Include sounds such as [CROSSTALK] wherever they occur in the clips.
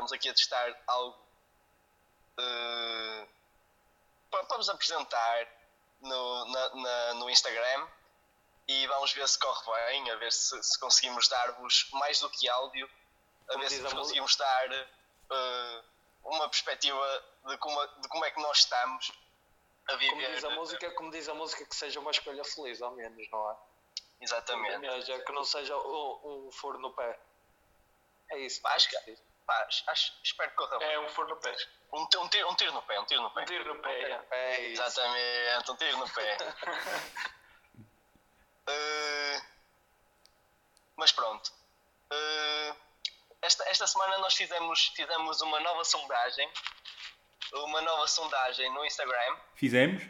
estamos aqui a testar algo eh, para, para vos apresentar no, na- na- no Instagram e vamos ver se corre bem, a ver se, se conseguimos dar-vos mais do que áudio, a ver se conseguimos dar eh, uma perspectiva de como, de como é que nós estamos a Como viver. diz a música, como diz a música, que seja uma escolha feliz, ao menos, não é? Exatamente. Ou seja, que não seja um, um furo no pé. É isso. Acho que- Pá, acho- espero que corra bem. É um forno no pé. Um, um, tiro, um tiro no pé, um tiro no pé. Um tiro no pé. é. É isso. Exatamente, um tiro no pé. [LAUGHS] [LAUGHS] Eh, mas pronto. Eh, esta, esta semana nós fizemos, fizemos uma nova sondagem. Uma nova sondagem no Instagram. Fizemos?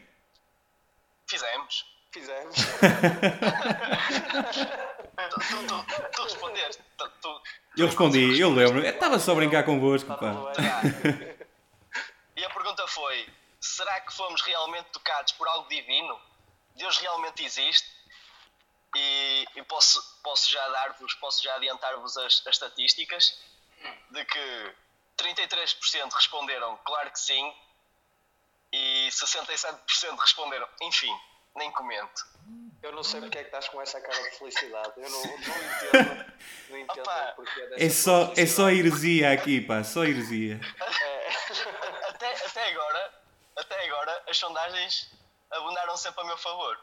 Fizemos. Fizemos. [LAUGHS] Tu, tu, tu, respondeste. Tu, Eu respondi, eu lembro. Estava só a brincar convosco, Tá pá. E a pergunta foi: será que fomos realmente tocados por algo divino? Deus realmente existe? E, e posso, posso já dar-vos, posso já adiantar-vos as, as estatísticas de que 33% responderam claro que sim e 67% responderam enfim, nem comento. Eu não sei porque é que estás com essa cara de felicidade. Eu não, não entendo. Não entendo Opa, o porquê dessa É só, é só heresia aqui, pá. Só heresia. Até, até agora, até agora as sondagens abundaram sempre a meu favor.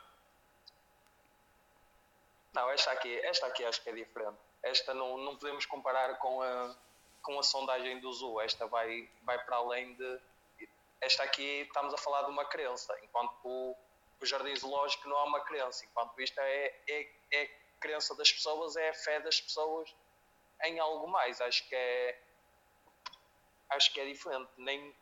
Não, esta aqui, esta aqui acho que é diferente. Esta não, não podemos comparar com a, com a sondagem do Zoo. Esta vai, vai para além de. Esta aqui estamos a falar de uma crença, enquanto o, o jardim zoológico não é uma crença. Enquanto isto é, é, é a crença das pessoas, é a fé das pessoas em algo mais. Acho que é. Acho que é diferente. Nem,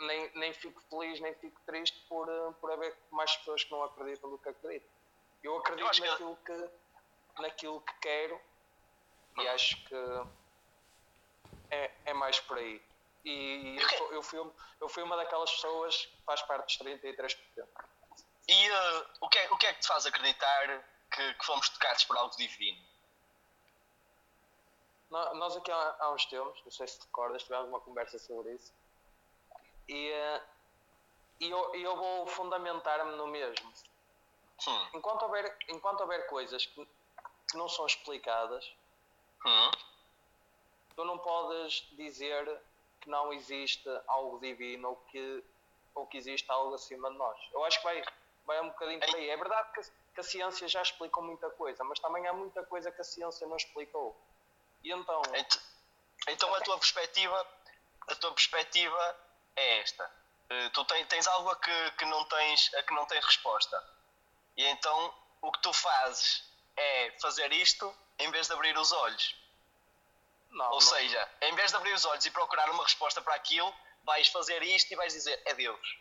nem, nem fico feliz, nem fico triste por, por haver mais pessoas que não acreditam do que acreditam. Eu acredito Eu acho que- naquilo, que, naquilo que quero e acho que é, é mais por aí. E eu, sou- eu, fui, eu fui uma daquelas pessoas que faz parte dos 33%. E eh, o, que é, o que é que te faz acreditar que, que fomos tocados por algo divino? Nó- Nós aqui há, há uns tempos, não sei se te recordas, tivemos uma conversa sobre isso. E, eh, e eu, eu vou fundamentar-me no mesmo. Hum, Enquanto houver, enquanto houver coisas que, que não são explicadas, hum, tu não podes dizer que não existe algo divino ou que, ou que existe algo acima de nós. Eu acho que vai, vai um bocadinho por aí. É verdade que, a- que a ciência já explicou muita coisa, mas também há muita coisa que a ciência não explicou. E então, Ent- Então a tua perspectiva, a tua perspectiva é esta. Eh, Tu tens, tens algo a que, que não tens, a que não tens resposta. E então o que tu fazes é fazer isto em vez de abrir os olhos. Não, Ou não- seja, em vez de abrir os olhos e procurar uma resposta para aquilo, vais fazer isto e vais dizer é Deus.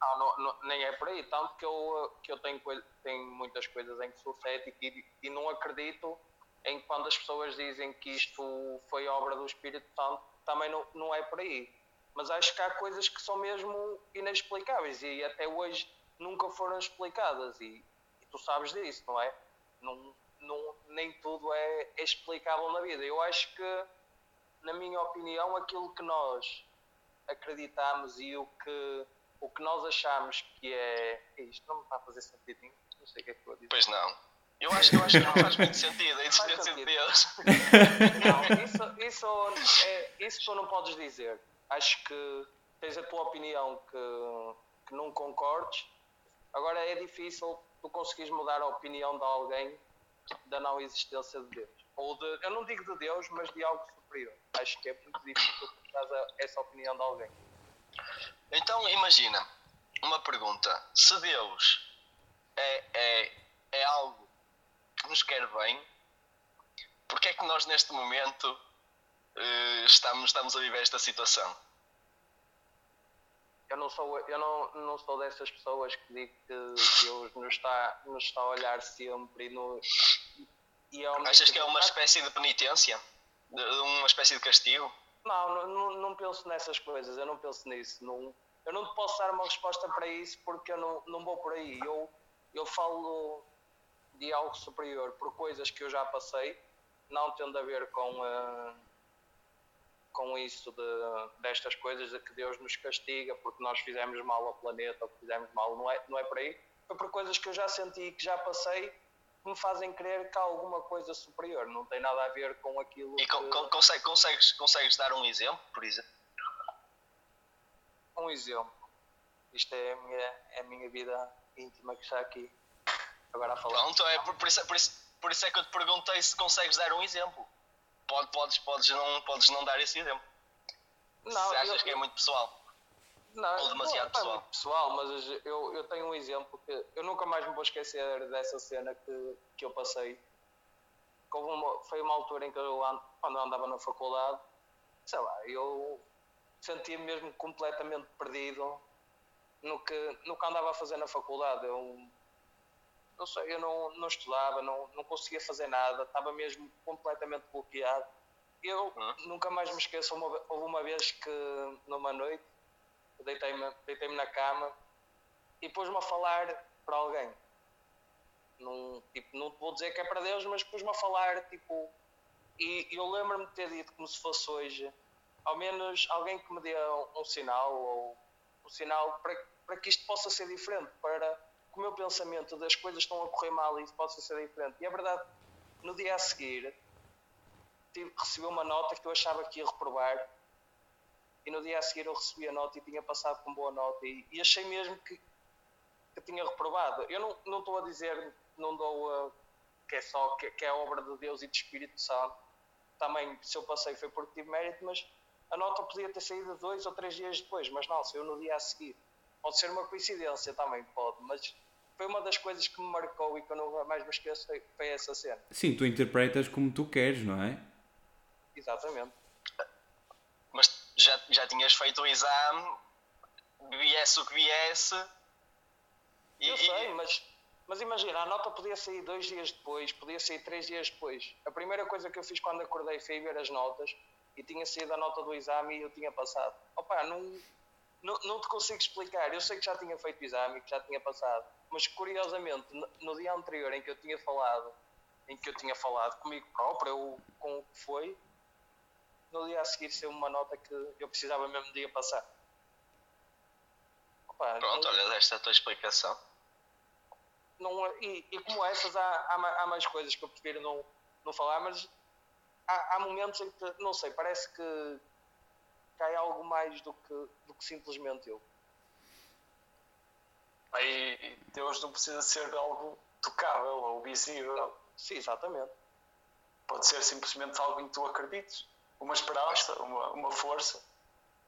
Não, não- não- nem é por aí. Tanto que eu, que eu tenho, tenho muitas coisas em que sou cético e, e não acredito em quando as pessoas dizem que isto foi obra do Espírito Santo, também não, não é por aí. Mas acho que há coisas que são mesmo inexplicáveis e até hoje nunca foram explicadas. E, e tu sabes disso, não é? Não, não, nem tudo é, é explicável na vida. Eu acho que, na minha opinião, aquilo que nós acreditamos e o que, o que nós achamos que é. Isto não me está a fazer sentido nenhum. Não sei o que é que estou a dizer. Pois não. Eu acho, eu acho que não faz muito sentido a Faz existência de sentido. Deus. Não, isso, isso, é, isso tu não podes dizer. Acho que tens a tua opinião que, que não concordes. Agora é difícil tu conseguires mudar a opinião de alguém da não existência de Deus. Ou de, eu não digo de Deus, mas de algo superior. Acho que é muito difícil a- essa opinião de alguém. Então imagina, uma pergunta. Se Deus é, é, é algo que nos quer bem, porque é que nós neste momento eh, estamos, estamos a viver esta situação? Eu não sou, eu não, não sou dessas pessoas que digo que Deus nos está, nos está a olhar sempre e, no, e é Achas que é uma espécie de penitência? De, uma espécie de castigo? Não, não, não penso nessas coisas, eu não penso nisso. Não, eu não te posso dar uma resposta para isso porque eu não, não vou por aí. Eu, eu falo de algo superior por coisas que eu já passei, não tendo a ver com, uh, com isso de, destas coisas de que Deus nos castiga porque nós fizemos mal ao planeta ou que fizemos mal, não é, não é por aí. Foi por coisas que eu já senti, que já passei, que me fazem crer que há alguma coisa superior, não tem nada a ver com aquilo e que... consegues, consegues, consegues dar um exemplo, por exemplo? Um exemplo. Isto é a minha, é a minha vida íntima que está aqui agora a falar. Pronto, é por, por, isso, por, isso, por isso é que eu te perguntei se consegues dar um exemplo. Pode, podes, podes, não, podes não dar esse exemplo. Não, se achas eu, que é muito pessoal. Não, Ou demasiado não, pessoal. é muito pessoal, mas eu, eu tenho um exemplo que eu nunca mais me vou esquecer dessa cena que, que eu passei. Que uma, foi uma altura em que eu, quando eu andava na faculdade, sei lá, eu sentia-me mesmo completamente perdido no que, no que andava a fazer na faculdade. Eu não sei, eu não, não estudava, não, não conseguia fazer nada, estava mesmo completamente bloqueado. Eu nunca mais me esqueço, uma, houve uma vez que numa noite deitei-me deitei na cama e pôs-me a falar para alguém. Não, tipo, não vou dizer que é para Deus, mas pôs-me a falar, tipo, e eu lembro-me de ter dito como se fosse hoje, ao menos alguém que me dê um, um sinal, ou um sinal para, para que isto possa ser diferente, para que o meu pensamento das coisas estão a correr mal e isso possa ser diferente. E é verdade, no dia a seguir, tive, uma nota que eu achava que ia reprovar e no dia a seguir eu recebi a nota e tinha passado com boa nota e, e achei mesmo que, que tinha reprovado. Eu não, não estou a dizer, não dou a, que é só que, que é obra de Deus e de Espírito Santo. Também, se eu passei foi porque tive mérito, mas a nota podia ter saído dois ou três dias depois, mas não, saiu no dia a seguir. Pode ser uma coincidência também, pode, mas foi uma das coisas que me marcou e que eu nunca mais me esqueço foi, essa cena. Sim, tu interpretas como tu queres, não é? Exatamente. Mas já, já tinhas feito o exame, viesse o que viesse. E, eu sei, e... mas, mas imagina, a nota podia sair dois dias depois, podia sair três dias depois. A primeira coisa que eu fiz quando acordei foi ver as notas e tinha saído a nota do exame e eu tinha passado. Opa, não, não, não te consigo explicar. Eu sei que já tinha feito o exame, que já tinha passado, mas curiosamente, no, no dia anterior em que eu tinha falado, em que eu tinha falado comigo próprio, com o que foi, no dia a seguir saiu uma nota que eu precisava mesmo de ir passar. Opa, Pronto, não, olha, desta a tua explicação. Não, e, e como essas, há, há, há, mais coisas que eu prefiro não, não falar, mas há, há momentos em que, não sei, parece que cai algo mais do que, do que simplesmente eu. Aí Deus não precisa ser algo tocável ou visível. Sim, exatamente. Pode ser simplesmente algo em que tu acredites uma esperança, uma, uma força.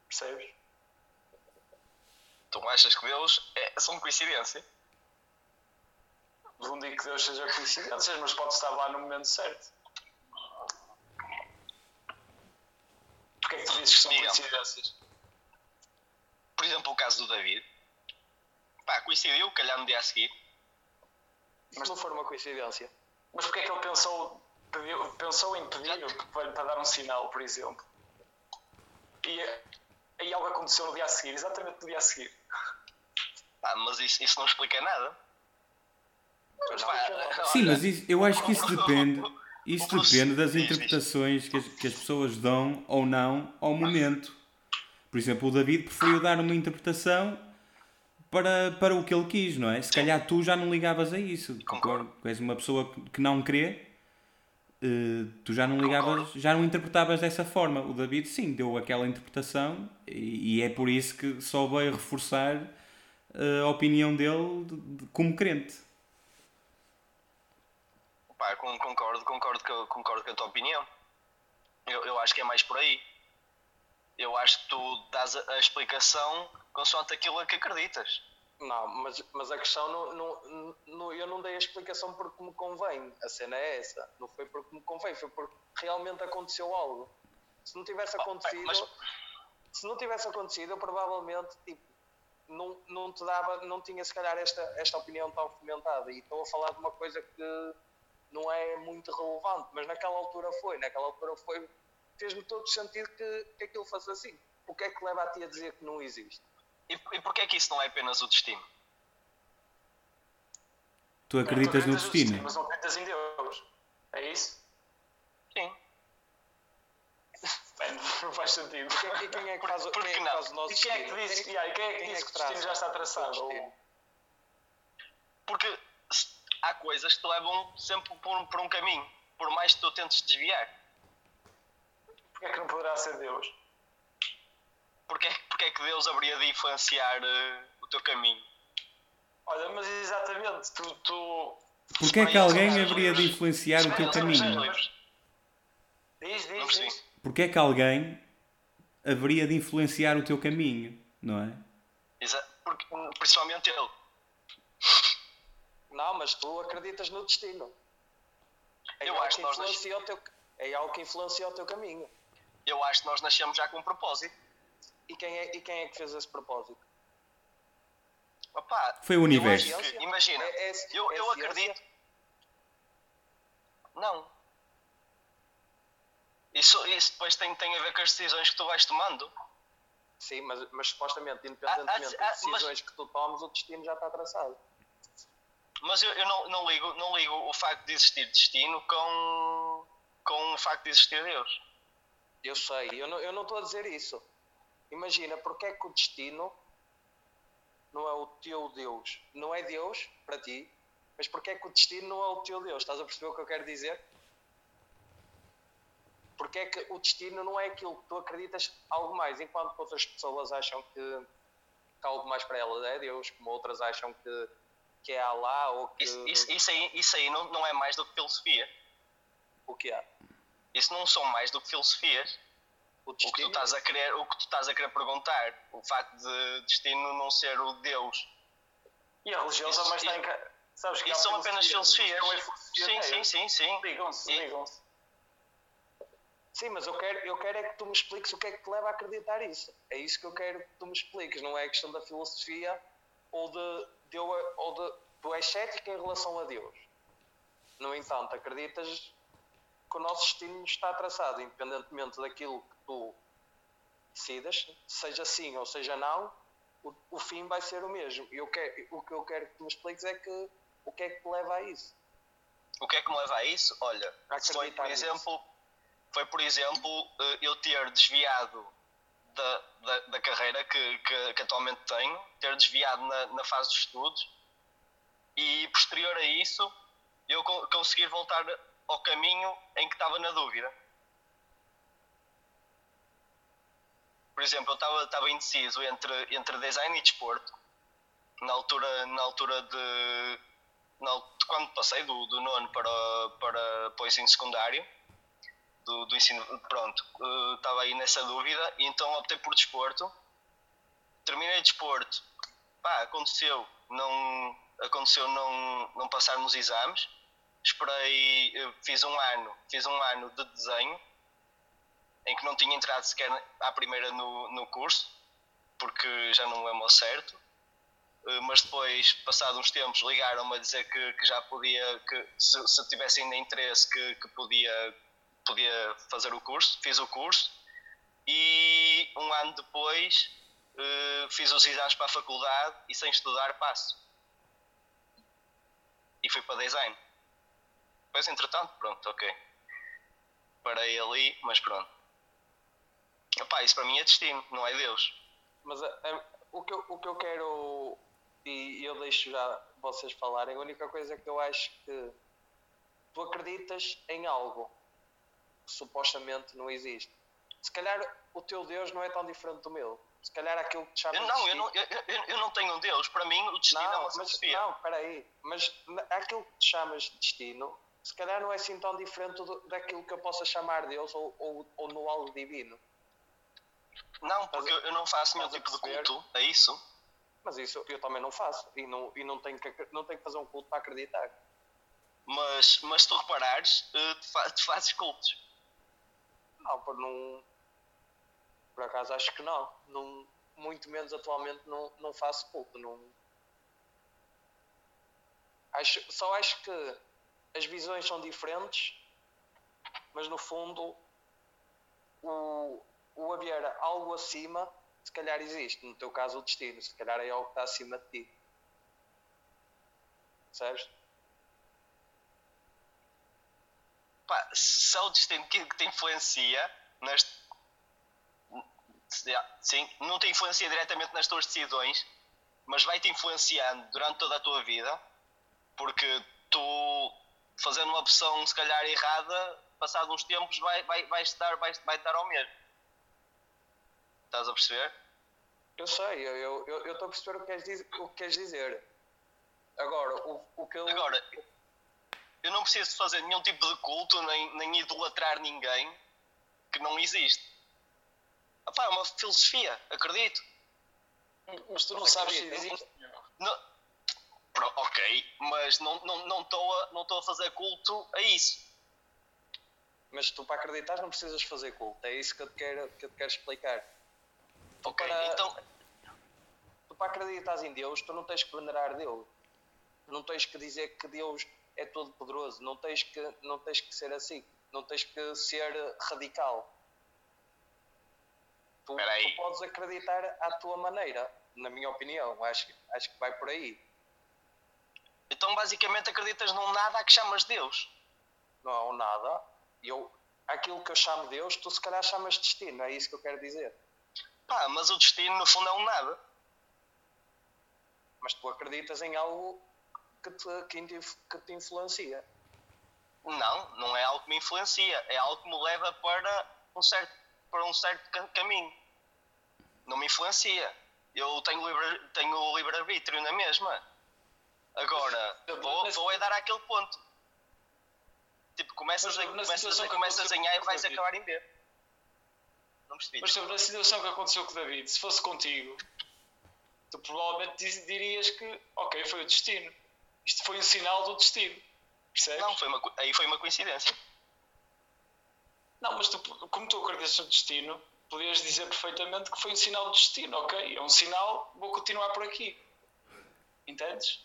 Percebes? Tu achas que Deus é só uma coincidência? Não digo que Deus seja coincidências, mas pode estar lá no momento certo. Porquê é que tu dizes que são Miguel, coincidências? Por exemplo, o caso do David. Pá, coincidiu, calhar no dia a seguir. Mas não for uma coincidência. Mas porquê é que ele pensou pediu, pensou em pedir para, para dar um sinal, por exemplo. E aí algo aconteceu no dia a seguir, exatamente no dia a seguir. Ah, mas isso, isso não explica nada. Sim, mas isso, eu acho que isso [LAUGHS] depende. Isso depende das interpretações que as, que as pessoas dão ou não ao momento. Por exemplo, o David preferiu dar uma interpretação para, para o que ele quis, não é? Se calhar tu já não ligavas a isso. Concordo. Tu és uma pessoa que não crê Uh, tu já não ligavas, já não interpretavas dessa forma. O David, sim, deu aquela interpretação e, é por isso que só veio reforçar uh, a opinião dele de, de, como crente. Pá, concordo, concordo, com, concordo com a tua opinião. Eu, eu acho que é mais por aí. Eu acho que tu dás a, a explicação consoante aquilo a que acreditas. Não, mas, mas a questão não, não, não, eu não dei a explicação porque me convém. A cena é essa. Não foi porque me convém, foi porque realmente aconteceu algo. Se não tivesse acontecido, mas... se não tivesse acontecido, eu provavelmente tipo, não, não te dava, não tinha se calhar esta, esta opinião tão fomentada. E estou a falar de uma coisa que não é muito relevante, mas naquela altura foi, naquela altura foi, fez-me todo sentido que, que aquilo fosse assim. O que é que leva a ti a dizer que não existe? E, e porquê é que isso não é apenas o destino? Tu acreditas Tu no destino? Mas não acreditas em Deus. É isso? Sim. [LAUGHS] Bem, não faz sentido. E quem é que faz, o- Por quem é que faz o nosso E quem é que diz, e quem é que, Quem diz é que, que o destino já está traçado? Porque há coisas que te levam sempre por, por um caminho, por mais que tu tentes desviar. Porquê é que não poderá ser Deus? Porquê, porquê é que Deus haveria de influenciar eh, o teu caminho? Olha, mas exatamente, tu. tu... Porquê é que alguém haveria de influenciar o teu caminho? Diz, diz, diz. Porquê é que alguém haveria de influenciar o teu caminho? Não é? Exa- porque- principalmente ele. Não, mas tu acreditas no destino. É Eu algo acho que nós influencia o teu, é algo que influencia o teu caminho. Eu acho que nós nascemos já com um propósito. E quem é, e quem é que fez esse propósito? Opa, Foi o universo. que- imagina, É- é- eu, é eu acredito. Não. Isso, isso depois tem, tem a ver com as decisões que tu vais tomando. Sim, mas, mas supostamente, independentemente Ah, ah, das mas- decisões que tu tomes, o destino já está traçado. Mas eu, eu não, não, ligo, não ligo o facto de existir destino com, com o facto de existir Deus. Eu sei, eu não, eu não estou a dizer isso. Imagina, porque é que o destino não é o teu Deus? Não é Deus para ti, mas porque é que o destino não é o teu Deus? Estás a perceber o que eu quero dizer? Porque é que o destino não é aquilo que tu acreditas algo mais, enquanto outras pessoas acham que, que algo mais para elas é Deus, como outras acham que, que é Alá ou que Isso, isso, isso aí, isso aí não, não é mais do que filosofia. o que é. Isso não são mais do que filosofias. O O que tu estás a querer, o que tu estás a querer perguntar, o facto de destino não ser o Deus. E a religião Isso- também está em. Sabes que Isso são apenas filosofia, filosofias. religião é filosofia Sim, até. sim, sim, sim. Ligam-se, ligam-se. Sim, mas eu quero, eu quero é que tu me expliques o que é que te leva a acreditar isso. É isso que eu quero que tu me expliques, não é a questão da filosofia ou de, ou de tu és cético em relação a Deus. No entanto, acreditas que o nosso destino está traçado, independentemente daquilo que tu decidas, seja sim ou seja não, o, o fim vai ser o mesmo. E eu quero, o que eu quero que tu me expliques é que o que é que te leva a isso. O que é que me leva a isso? Olha, foi por nisso. exemplo, foi por exemplo eh, eu ter desviado da, da, da carreira que, que, que atualmente tenho, ter desviado na, na fase de estudos. E posterior a isso eu con- conseguir voltar ao caminho em que estava na dúvida. Por exemplo, eu estava, estava indeciso entre, entre design e desporto. Na altura, na altura de, na quando passei do, do nono para, para, para o ensino secundário, do, do ensino, pronto, eh, estava aí nessa dúvida e então optei por desporto. Terminei desporto, pá, aconteceu, não, aconteceu não, não passar nos exames. Esperei, eh, fiz um ano, fiz um ano de desenho em que não tinha entrado sequer à primeira no, no curso, porque já não me lembro certo. Uh, mas depois, passados uns tempos, ligaram-me a dizer que, que já podia, que se, se ainda interesse, que, que podia, podia fazer o curso. Fiz o curso e um ano depois uh, fiz os exames para a faculdade e sem estudar passo. E fui para design. Depois, entretanto, pronto, ok. Parei ali, mas pronto. Epá, isso para mim é destino, não é Deus. Mas a- a- o, que eu, o que eu quero, e eu deixo já vocês falarem, a única coisa que eu acho que tu acreditas em algo supostamente não existe. Se calhar o teu Deus não é tão diferente do meu. Se calhar aquilo que te chama não, eu não, eu, eu, eu não tenho um Deus. Para mim, o destino é não, uma mas, filosofia. não, peraí. Mas na- aquilo que te chamas de destino, se calhar não é assim tão diferente do- daquilo que eu possa chamar Deus ou, ou, ou no algo divino. Não, porque eu não faço nenhum tipo de culto a isso. Mas isso eu também não faço. E não, e não, tenho, que, não tenho que fazer um culto para acreditar. Mas, mas se tu reparares, eh, tu fazes cultos. Por não. Por acaso acho que não. Não, muito menos atualmente não, não faço culto. Não... Acho, só acho que as visões são diferentes, mas no fundo o, o haver algo acima, se calhar existe. No teu caso, o destino, se calhar é algo que está acima de ti. Percebes? Pá, se é o destino que, te influencia nas. Sim, não te influencia diretamente nas tuas decisões, mas vai-te influenciando durante toda a tua vida, porque tu, fazendo uma opção se calhar errada, passado uns tempos vai, vai, vai, estar, vai, vai dar ao mesmo. Estás a perceber? Eu sei, eu estou eu, eu a perceber o que, queres dizer, o que queres dizer. Agora, o, o que eu. Agora, eu não preciso fazer nenhum tipo de culto, nem, nem idolatrar ninguém que não existe. Epá, é uma filosofia, acredito. Mas tu não sabes se existe. Não, ok, mas não estou não, não a, não a fazer culto a isso. Mas tu para acreditar não precisas fazer culto, é isso que eu te quero, que eu te quero explicar. Tu ok, para, então. Tu para acreditar em Deus, tu não tens que venerar Deus. Não tens que dizer que Deus é todo poderoso, não tens que, não tens que ser assim, não tens que ser radical. Tu, tu podes acreditar à tua maneira, na minha opinião, acho, acho que vai por aí. Então basicamente acreditas num nada a que chamas Deus? Não há um nada. Eu, aquilo que eu chamo Deus, tu se calhar chamas destino, é isso que eu quero dizer. Pá, mas o destino no fundo é um nada. Mas tu acreditas em algo que te, que te influencia. Não, não é algo que me influencia, é algo que me leva para um certo, para um certo caminho. Não me influencia. Eu tenho livre, tenho livre-arbítrio na mesma. Agora, vou, vou é dar àquele ponto. Tipo, começas, a, começas, a, começas em A e vais acabar em B. Não percebi. Mas sobre a situação que aconteceu com o David, se fosse contigo, tu provavelmente dirias que, ok, foi o destino. Isto foi um sinal do destino. Percebes? Não, foi uma, aí foi uma coincidência. Não, mas tu, como tu acreditas no destino, podias dizer perfeitamente que foi um sinal do destino, ok? É um sinal, vou continuar por aqui. Entendes?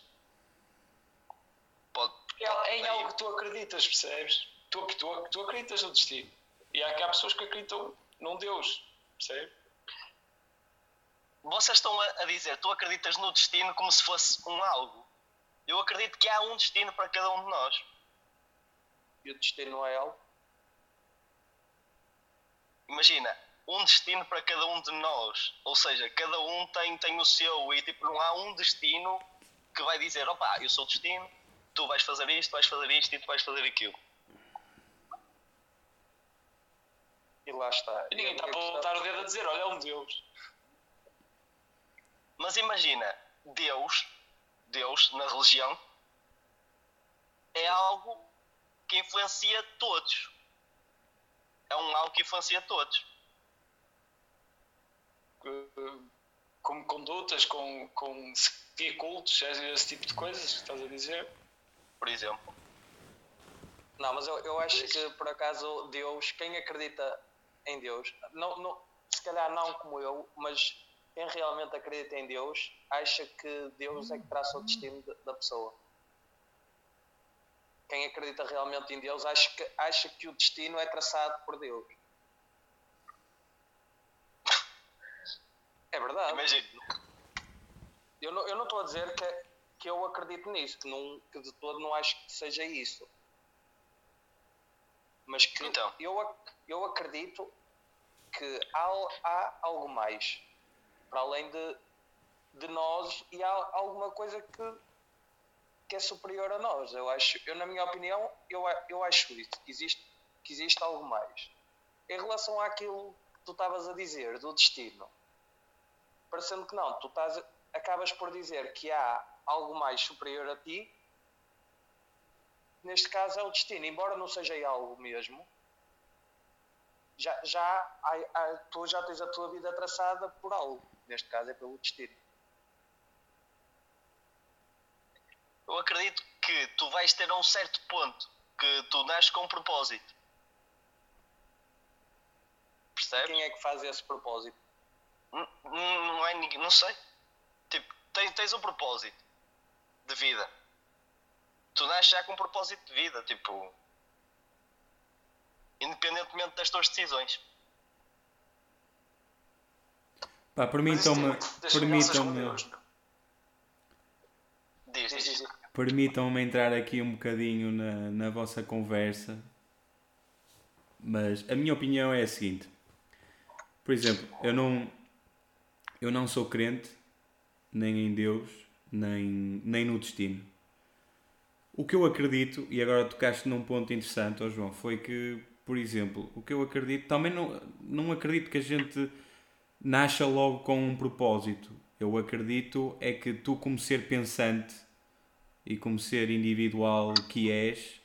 Pode. É, é em algo que tu acreditas, percebes? Tu, tu, tu acreditas no destino. E há, há pessoas que acreditam num Deus, percebes? Vocês estão a, a dizer, tu acreditas no destino como se fosse um algo. Eu acredito que há um destino para cada um de nós. E o destino é algo? Imagina, um destino para cada um de nós. Ou seja, cada um tem, tem o seu e tipo, não há um destino que vai dizer, opa, eu sou o destino, tu vais fazer isto, vais fazer isto e tu vais fazer aquilo. E lá está. E ninguém está para botar o dedo a dizer, olha, é um Deus. Mas imagina, Deus Deus na religião é algo que influencia todos. É um algo que influencia todos. Como condutas, com, com seguir cultos, esse tipo de coisas, estás a dizer? Por exemplo. Não, mas eu, eu acho que por acaso Deus, quem acredita em Deus, não, não, se calhar não como eu, mas quem realmente acredita em Deus acha que Deus é que traça o destino da pessoa. Quem acredita realmente em Deus acha que, acha que o destino é traçado por Deus. É verdade. Imagina. Eu não, eu não estou a dizer que, que eu acredito nisso, que, não, que de todo não acho que seja isso. Mas que então. eu, eu acredito que há, há algo mais para além de, de nós e há alguma coisa que, que é superior a nós. Eu acho, eu na minha opinião, eu, eu acho isso, que existe, que existe algo mais. Em relação àquilo que tu estavas a dizer, do destino, parecendo que não, tu estás, acabas por dizer que há algo mais superior a ti, neste caso é o destino, embora não seja algo mesmo, já, já tu já tens a tua vida traçada por algo neste caso é pelo destino. Eu acredito que tu vais ter a um certo ponto que tu nasces com um propósito. Percebes? Quem é que faz esse propósito? N- n- Não é ninguém. Não sei. Tipo, tens, tens um propósito de vida. Tu nasces já com um propósito de vida, tipo. Independentemente das tuas decisões. Pá, permitam-me. Permitam-me. Diz, Diz, diz. Permitam-me entrar aqui um bocadinho na, na vossa conversa, mas a minha opinião é a seguinte. Por exemplo, eu não, eu não sou crente nem em Deus, nem, nem no destino. O que eu acredito, e agora tocaste num ponto interessante, ó João, foi que, por exemplo, o que eu acredito, também não, não acredito que a gente nasça logo com um propósito. Eu acredito é que tu, como ser pensante, e como ser individual que és,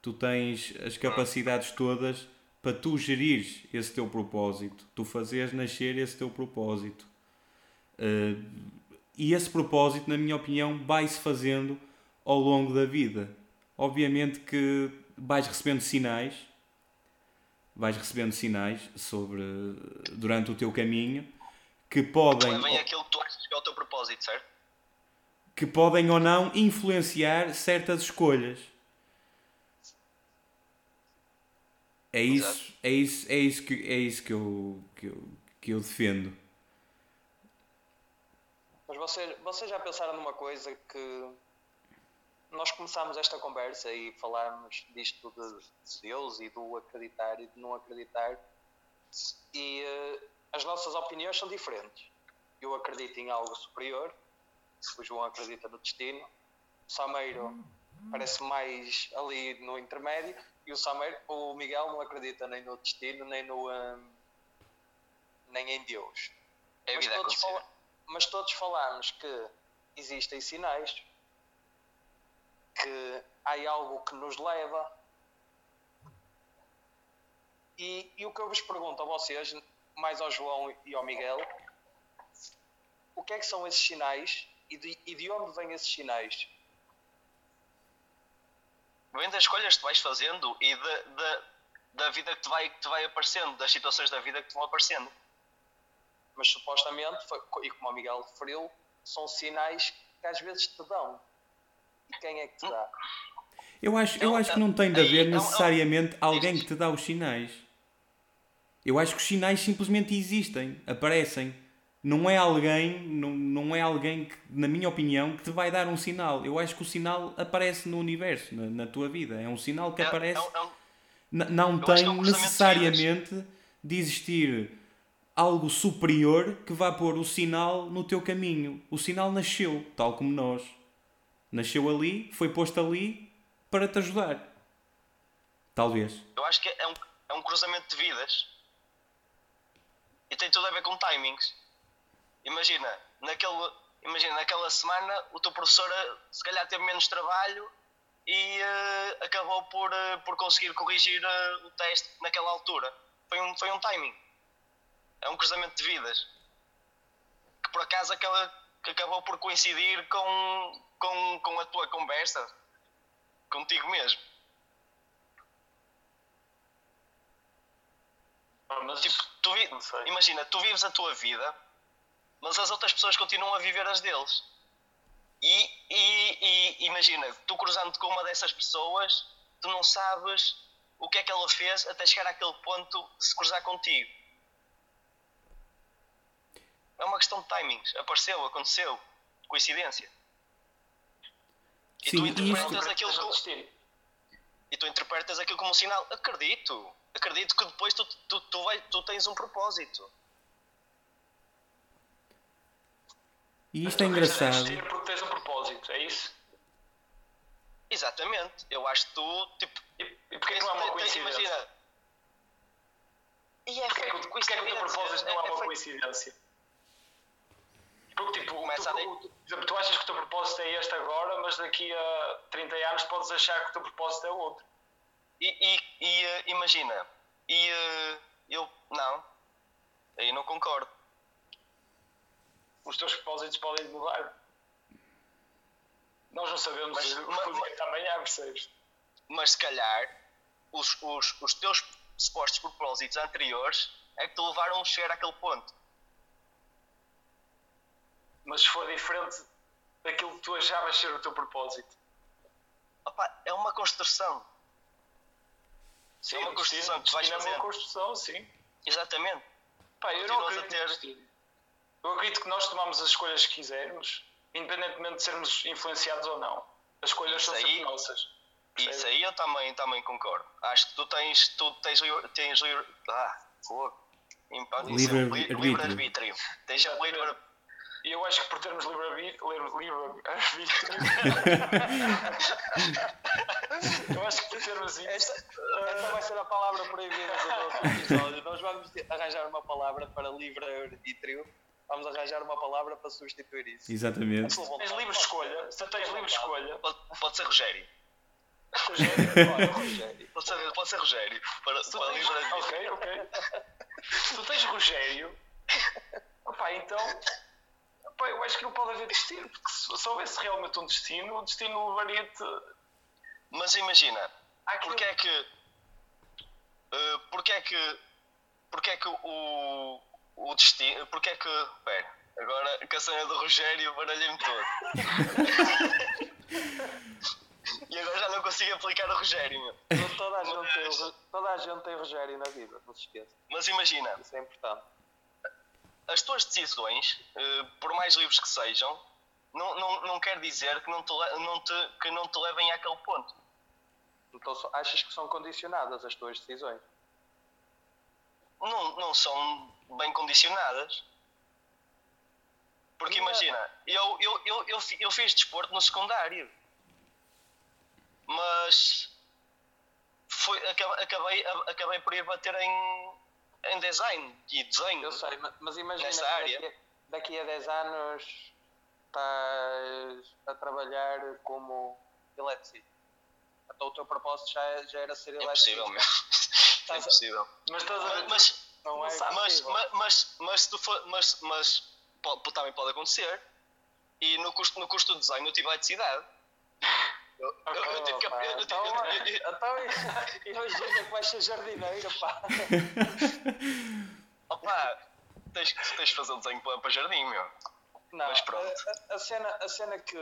tu tens as capacidades todas para tu gerires esse teu propósito, tu fazeres nascer esse teu propósito. Eh, e esse propósito, na minha opinião, vai-se fazendo ao longo da vida. Obviamente que vais recebendo sinais, vais recebendo sinais sobre durante o teu caminho que podem Levem aquilo que tu achas que é o teu propósito, certo? que podem ou não influenciar certas escolhas. É isso, é isso, é isso que é isso que eu, que eu, que eu defendo. Mas vocês, vocês já pensaram numa coisa que nós começámos esta conversa e falámos disto de, de Deus e do acreditar e de não acreditar e eh, as nossas opiniões são diferentes. Eu acredito em algo superior, o João acredita no destino, o Sameiro parece mais ali no intermédio e o Sameiro, o Miguel não acredita nem no destino nem no hum, nem em Deus É mas todos, fala- mas todos falamos que existem sinais, que há algo que nos leva. E, e o que eu vos pergunto a vocês, mais ao João e ao Miguel, o que é que são esses sinais e de, e de onde vêm esses sinais? Vem das escolhas que tu vais fazendo e da, da, da vida que te, vai, que te vai aparecendo, das situações da vida que te vão aparecendo. Mas supostamente, e como o Miguel referiu, são sinais que às vezes te dão. E quem é que te dá? Eu acho, eu Não, acho que não tem de haver não, não. necessariamente alguém que te dá os sinais. Eu acho que os sinais simplesmente existem, aparecem. Não é alguém, não, não é alguém que, na minha opinião, que te vai dar um sinal. Eu acho que o sinal aparece no universo, na, na tua vida. É um sinal que É- aparece. é é não acho que tem é necessariamente de existir algo superior que vá pôr o sinal no teu caminho. O sinal nasceu, tal como nós. Nasceu ali, foi posto ali para te ajudar. Talvez. Eu acho que é um, é um cruzamento de vidas. E tem tudo a ver com timings. Imagina, naquele, imagina, naquela semana o teu professor eh, se calhar teve menos trabalho e eh, acabou por, eh, por conseguir corrigir eh, o teste naquela altura. Foi um, foi um timing. É um cruzamento de vidas. Que por acaso acaba, que acabou por coincidir com, com, com a tua conversa. Contigo mesmo. Ah, Mas, Tipo, tu vi- imagina, tu vives a tua vida, mas as outras pessoas continuam a viver as deles. E, e- e imagina, tu cruzando com uma dessas pessoas, tu não sabes o que é que ela fez até chegar àquele ponto de se cruzar contigo. É uma questão de timings. Apareceu, aconteceu, coincidência. E Sim, tu interpretas isto- aquilo como, e tu interpretas aquilo como um sinal. Acredito. Acredito que depois tu, tu, tu, vai, tu tens um propósito. E isto é Tu engraçado. destino porque tens um propósito, é isso? Exatamente. Eu acho que tu, tipo. E, e porquê que não é uma coincidência? Imagina. E é Porquê que, feito de porquê que o teu coincidência. propósito não é É- é uma feito- coincidência? Porque, tipo, o Começa teu- a- exemplo, tu achas que o teu propósito é este agora, mas daqui a 30 anos podes achar que o teu propósito é outro. E, e, e, eh, imagina. E eh, eu. Não. Aí não concordo. Os teus propósitos podem mudar. Nós não sabemos Mas- o que amanhã, percebes? Mas se calhar os, os, os teus supostos propósitos anteriores é que te levaram a chegar àquele ponto. Mas se for diferente daquilo que tu achavas ser o teu propósito. Opa, é uma construção. Sim, é uma construção destino- que vais destino É fazer. uma construção, sim. Exatamente. Pá, eu não acredito ter-. Eu acredito que nós tomamos as escolhas que quisermos, independentemente de sermos influenciados ou não. As escolhas Isso são aí- sempre nossas. Isso aí eu também, também concordo. Acho que tu tens, tu tens, livre- tens livre, ah, fogo. Impa- Livre isso é, li- arbítrio. livre arbítrio. Tens livre E eu acho que por termos livre-arbítrio. Livre [LAUGHS] eu acho que por termos isso. Esta, esta vai ser a palavra proibida do nosso episódio. Nós vamos arranjar uma palavra para livre-arbítrio. Vamos arranjar uma palavra para substituir isso. Exatamente. Vontade. Tens livre escolha. Se tens livre escolha. pode, pode ser Rogério. Rogério, [LAUGHS] Rogério. Pode ser, pode ser Rogério. Para, para tens, livre arbítrio. ok, ok. Se tu tens Rogério, opá, então eu acho que não pode haver destino, porque se, se houvesse realmente um destino, o destino levaria-te. Mas imagina, àquilo- porque é que. eh, porque é que. Porque é que o. O destino. Porque é que. Pera, agora a cena do Rogério baralhei-me todo. [LAUGHS] e agora já não consigo aplicar o Rogério, meu. Toda a, gente tem, toda a gente tem Rogério na vida, não se esqueça. Mas imagina, Isso é importante. As tuas decisões, eh, por mais livres que sejam, não, não, não quer dizer que não, te, não te, que não te levem àquele ponto. Então achas que são condicionadas as tuas decisões? não, não são bem condicionadas. Porque imagina, eu, eu, eu, eu, eu fiz desporto no secundário, mas foi, acabei, acabei por ir bater em, em design e desenho. Eu sei, ma- mas imagina Nessa área. daqui, a- daqui a 10 anos estás a trabalhar como eletricista. Então o teu propósito já, é- já era ser É impossível, eletricista. meu. É impossível. Mas estás a ver. mas, Não é Mas- mas, mas, mas, mas, se tu for, mas, mas pode- também pode acontecer. E no curso, no curso de desenho eu tive eletricidade. Eu, eu, eu que. Eu- eu- então, eu- eu- eu- então [LAUGHS] imagina que vais ser jardineiro, pá. [LAUGHS] Opa, tens, que- tens de fazer um desenho para, para jardim, meu. Não, Mas pronto. A, a- cena, a cena que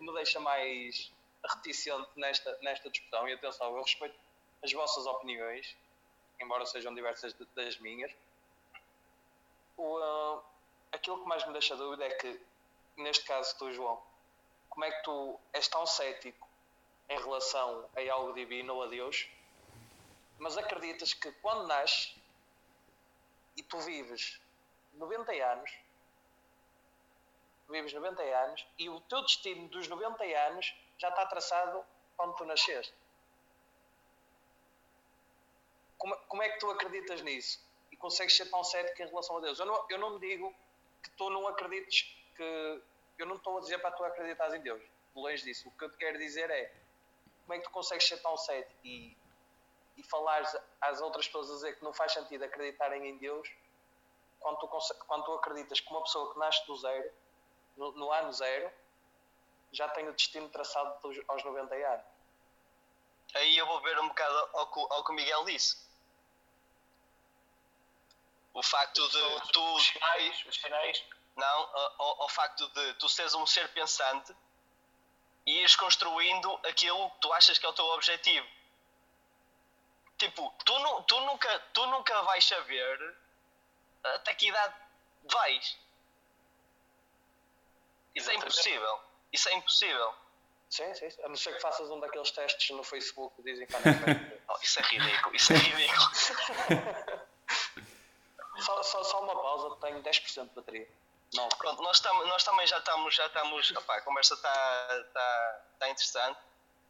me deixa mais reticente nesta, nesta discussão, e atenção, eu respeito as vossas opiniões, embora sejam diversas das minhas, o, ah, aquilo que mais me deixa dúvida é que, neste caso tu, João, como é que tu és tão cético em relação a algo divino ou a Deus, mas acreditas que quando nasces e tu vives 90 anos, vives 90 anos e o teu destino dos 90 anos já está traçado quando tu nasceste. Como, como é que tu acreditas nisso? E consegues ser tão cético em relação a Deus? Eu não, eu não digo que tu não acredites que. Eu não estou a dizer para tu acreditar em Deus. De longe disso. O que eu te quero dizer é como é que tu consegues ser tão cético e, e falares às outras pessoas a dizer que não faz sentido acreditarem em Deus quando tu, quando tu acreditas que uma pessoa que nasce do zero, no, no ano zero, já tem o destino traçado dos- aos 90 anos. Aí eu vou ver um bocado ao que, ao que o Miguel disse. O facto de tu. Os sinais, os sinais. Não, ao, ao facto de tu seres um ser pensante e ires construindo aquilo que tu achas que é o teu objetivo. Tipo, tu, nu- tu, nunca, tu nunca vais saber até que idade vais. Isso é impossível. Isso é impossível. Sim, sim. A não ser que faças um daqueles testes no Facebook que dizem que. [LAUGHS] Oh, isso é ridículo. Isso é ridículo. [LAUGHS] só, só, só uma pausa, tenho 10% de bateria. Não, Pronto, nós, tam, nós também já estamos, já estamos, opá, a conversa está tá, tá interessante,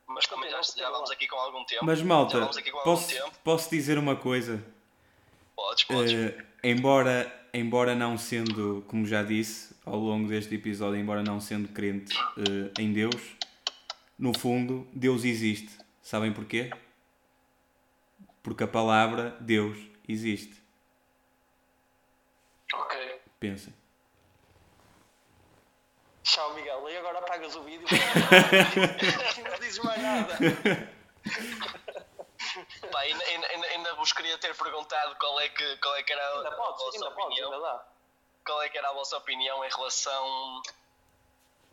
mas também já, já vamos aqui com algum tempo. Mas malta, posso, tempo. posso dizer uma coisa? Podes, podes. Eh, embora, embora não sendo, como já disse ao longo deste episódio, embora não sendo crente eh, em Deus, no fundo, Deus existe. Sabem porquê? Porque a palavra Deus existe. Ok. Pensem. Tchau, Miguel. E agora apagas o vídeo e [LAUGHS] não dizes mais nada. Pá, ainda, ainda, ainda- vos queria ter perguntado qual é que, qual é que era a, Ainda a podes, vossa podes, opinião. qual é que era a vossa opinião em relação,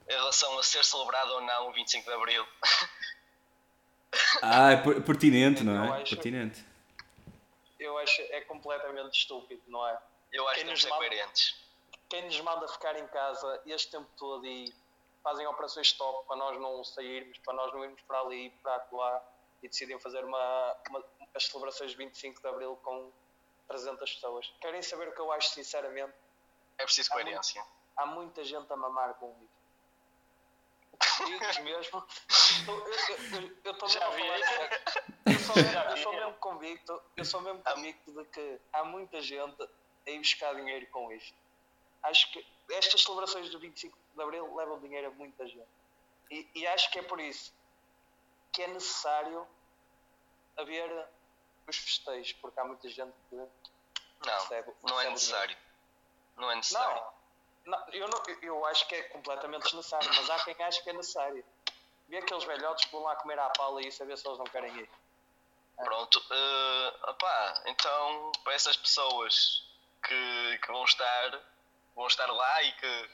em relação a ser celebrado ou não o 25 de Abril. Ah, é per- pertinente, não Eu é? acho- Pertinente. Eu acho é completamente estúpido, não é? Eu acho Quem que temos nos de ser coerentes. Quem nos manda ficar em casa este tempo todo e fazem operações stop para nós não sairmos, para nós não irmos para ali, para lá e decidem fazer uma, uma- as celebrações de 25 de Abril com 300 pessoas. Querem saber o que eu acho sinceramente? É preciso Há muito- coerência. Há muita gente a mamar com. Digo-vos mesmo. Eu- estou mesmo a falar. Eu sou [LAUGHS] mesmo- eu sou mesmo convicto, eu sou mesmo convicto de que há muita gente a ir buscar dinheiro com isto. Acho que estas celebrações do 25 de Abril levam dinheiro a muita gente. E, e acho que é por isso que é necessário haver os festejos, porque há muita gente que Não, recebe. não é recebe necessário. Não é necessário. não, não, eu, não, eu acho que é completamente desnecessário, mas há quem acha que é necessário. Vê aqueles velhotes que vão lá comer à pala e saber se eles não querem ir. Pronto. eh, opá, então, para essas pessoas que, que vão estar vão estar lá e que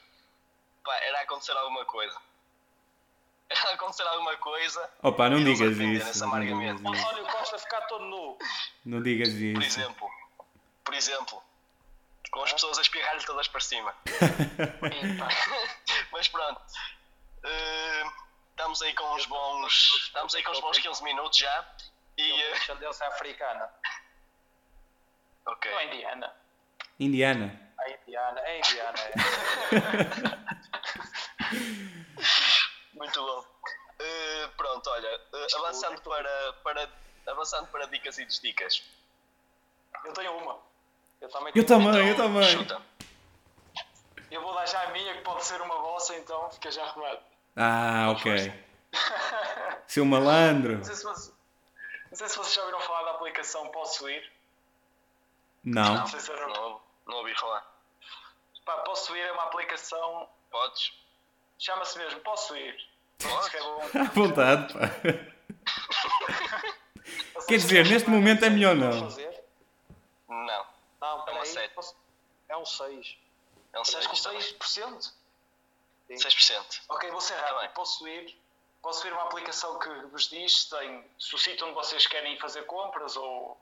pá, era acontecer alguma coisa. [LAUGHS] Era acontecer alguma coisa. Opa, não digas isso. Não digas amargamente. isso. António Costa ficar todo nu. Não digas Por isso. exemplo, por exemplo, com as pessoas a espirrar-lhe todas para cima. [LAUGHS] Mas pronto. Eh, estamos aí com uns bons. Estamos aí com uns bons 15 minutos já. E. eh, Descendência africana. ok. Não é indiana. Indiana. É indiana, é. Muito bom. Eh, pronto, olha, eh, avançando para, para, avançando para dicas e desdicas. Eu tenho uma. Eu também Eu também, eu também. Chuta. Eu vou dar já a minha, que pode ser uma vossa, então fica já arrumado. Ah, ok. [LAUGHS] Seu malandro. Não sei se vocês, não sei se vocês já ouviram falar da aplicação Posso Ir. Não. Não sei se era... Não, não ouvi falar. Pá, Posso Ir é uma aplicação, Podes? chama-se mesmo Posso Ir. Podes? Um- [LAUGHS] À vontade, pá. [LAUGHS] Quer dizer, neste momento é melhor não. Não. Não, É um sete. posso- É um 6. É um Estás com 6%. 6%? 6%. Ok, vou ser Tá rápido. Posso ir. Posso ir uma aplicação que vos diz se, tem, se o sítio onde vocês querem ir fazer compras ou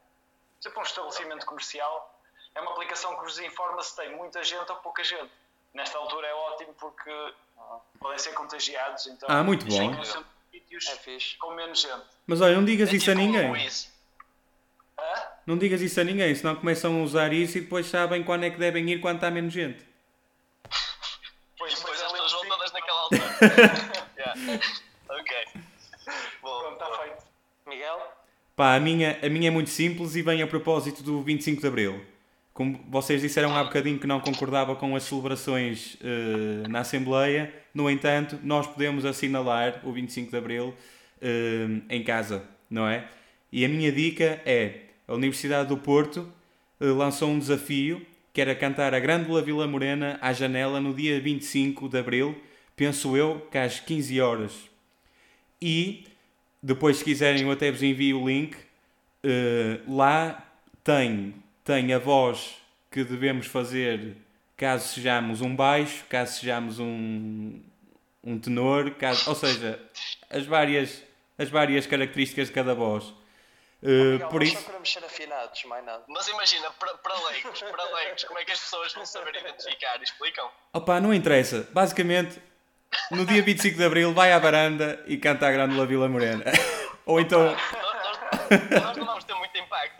tipo um estabelecimento comercial. É uma aplicação que vos informa se tem muita gente ou pouca gente. Nesta altura é ótimo porque ah, podem ser contagiados. Então, Ah, muito bom. sítios É fixe. com menos gente. Mas olha, não digas É isso a tipo um ninguém. Não digas isso a ninguém, senão começam a usar isso e depois sabem quando é que devem ir quando está menos gente. Depois mas as é pessoas vão todas naquela [LAUGHS] altura. Yeah. Ok. Pronto, está feito. Miguel? Pá, a minha, a minha é muito simples e vem a propósito do 25 de Abril. Como vocês disseram há bocadinho que não concordava com as celebrações eh, na Assembleia, no entanto, nós podemos assinalar o 25 de Abril eh, em casa, não é? E a minha dica é: a Universidade do Porto eh, lançou um desafio que era cantar a Grândola Vila Morena à janela no dia 25 de Abril, penso eu, que às 15 horas. E depois, se quiserem, eu até vos envio o link. Uh, lá tem, tem a voz que devemos fazer caso sejamos um baixo, caso sejamos um, um tenor, caso, ou seja, as várias, as várias características de cada voz. Uh, Miguel, por nós isso, só queremos ser afinados, mais nada. Mas imagina, para, para leigos, para leigos, como é que as pessoas vão saber identificar? Explicam? opa, não interessa. Basicamente, no dia 25 de Abril, vai à varanda e canta a Grândola Vila Morena. [LAUGHS] Ou então, Nós, nós- nós não vamos ter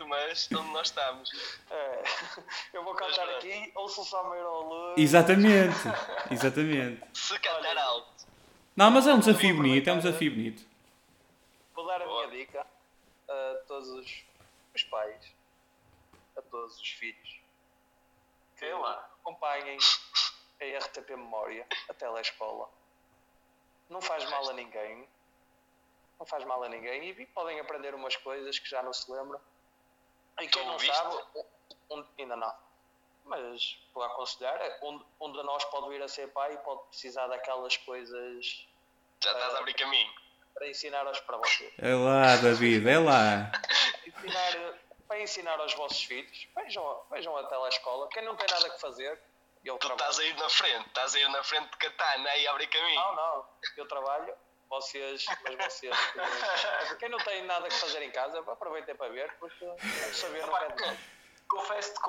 mas onde nós estamos. É, eu vou cantar Mas, aqui, ouço só Meiro ao Luz. exatamente, [LAUGHS] exatamente. Se cantar alto. Não, mas é um desafio bonito, é um desafio bonito. Vou dar a Boa. minha dica a todos os, os pais, a todos os filhos, que Sei lá. acompanhem a RTP Memória, a telescola. Não faz mal a ninguém. Não faz mal a ninguém e podem aprender umas coisas que já não se lembram. E quem Tu não viste? sabe, um, ainda não. Mas vou aconselhar, é, um, um de nós pode vir a ser pai e pode precisar daquelas coisas Já estás a abrir caminho. para ensinar aos para vocês. É lá, David, é lá. ensinar, para ensinar aos vossos filhos, vejam, vejam a telescola. Quem não tem nada que fazer, Eu Tu trabalho. estás a ir na frente, estás a ir na frente de Katana e abrir caminho. Não, não, eu trabalho, vocês, mas vocês, que- quem não tem nada que fazer em casa, aproveitem para ver, porque saber não é de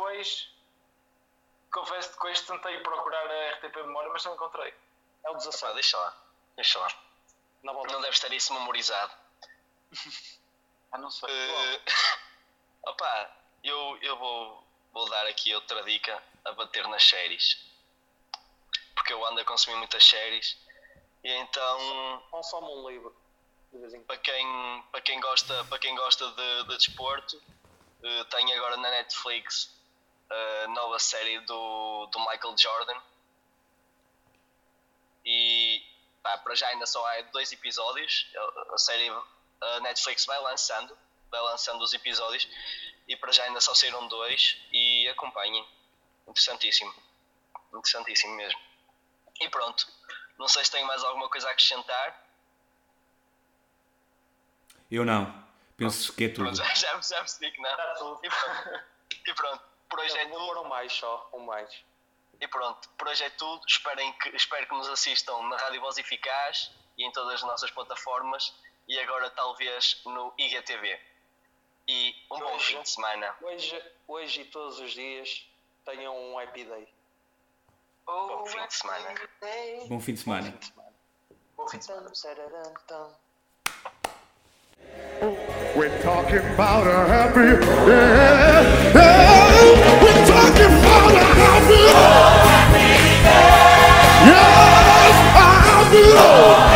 hoje. Confesso-te que hoje tentei procurar a RTP Memória, mas não encontrei. É o Pá, 17, deixa lá, deixa lá. na volta. Não deves ter isso memorizado. Ah, não sei. Eh, [LAUGHS] opá, eu, eu vou, vou dar aqui outra dica a bater nas séries. Porque eu ando a consumir muitas séries. E então, Consome um livro, para quem, para quem gosta, para quem gosta de, de desporto, eh, tem agora na Netflix a nova série do, do Michael Jordan. E pá, para já ainda só há dois episódios. A série a Netflix vai lançando, vai lançando os episódios e para já ainda só saíram dois e acompanhem. Interessantíssimo. Interessantíssimo mesmo. E pronto. Não sei se tem mais alguma coisa a acrescentar. Eu não. Penso que é tudo. Pronto, já, [LAUGHS] já, já percebi que não. Está tudo. E pronto. E pronto. Por hoje é tudo. um mais só, um mais. E pronto, por hoje é tudo. Esperem que, espero que nos assistam na Rádio Voz Eficaz e em todas as nossas plataformas e agora talvez no IGTV. E um bom Hoje. fim de semana. Hoje, hoje e todos os dias tenham um happy day. Bom fim de semana. Bom fim de semana. Bom fim de semana. We're talking about a happy day. Yeah, we're talking about a happy day. Yes, a happy day.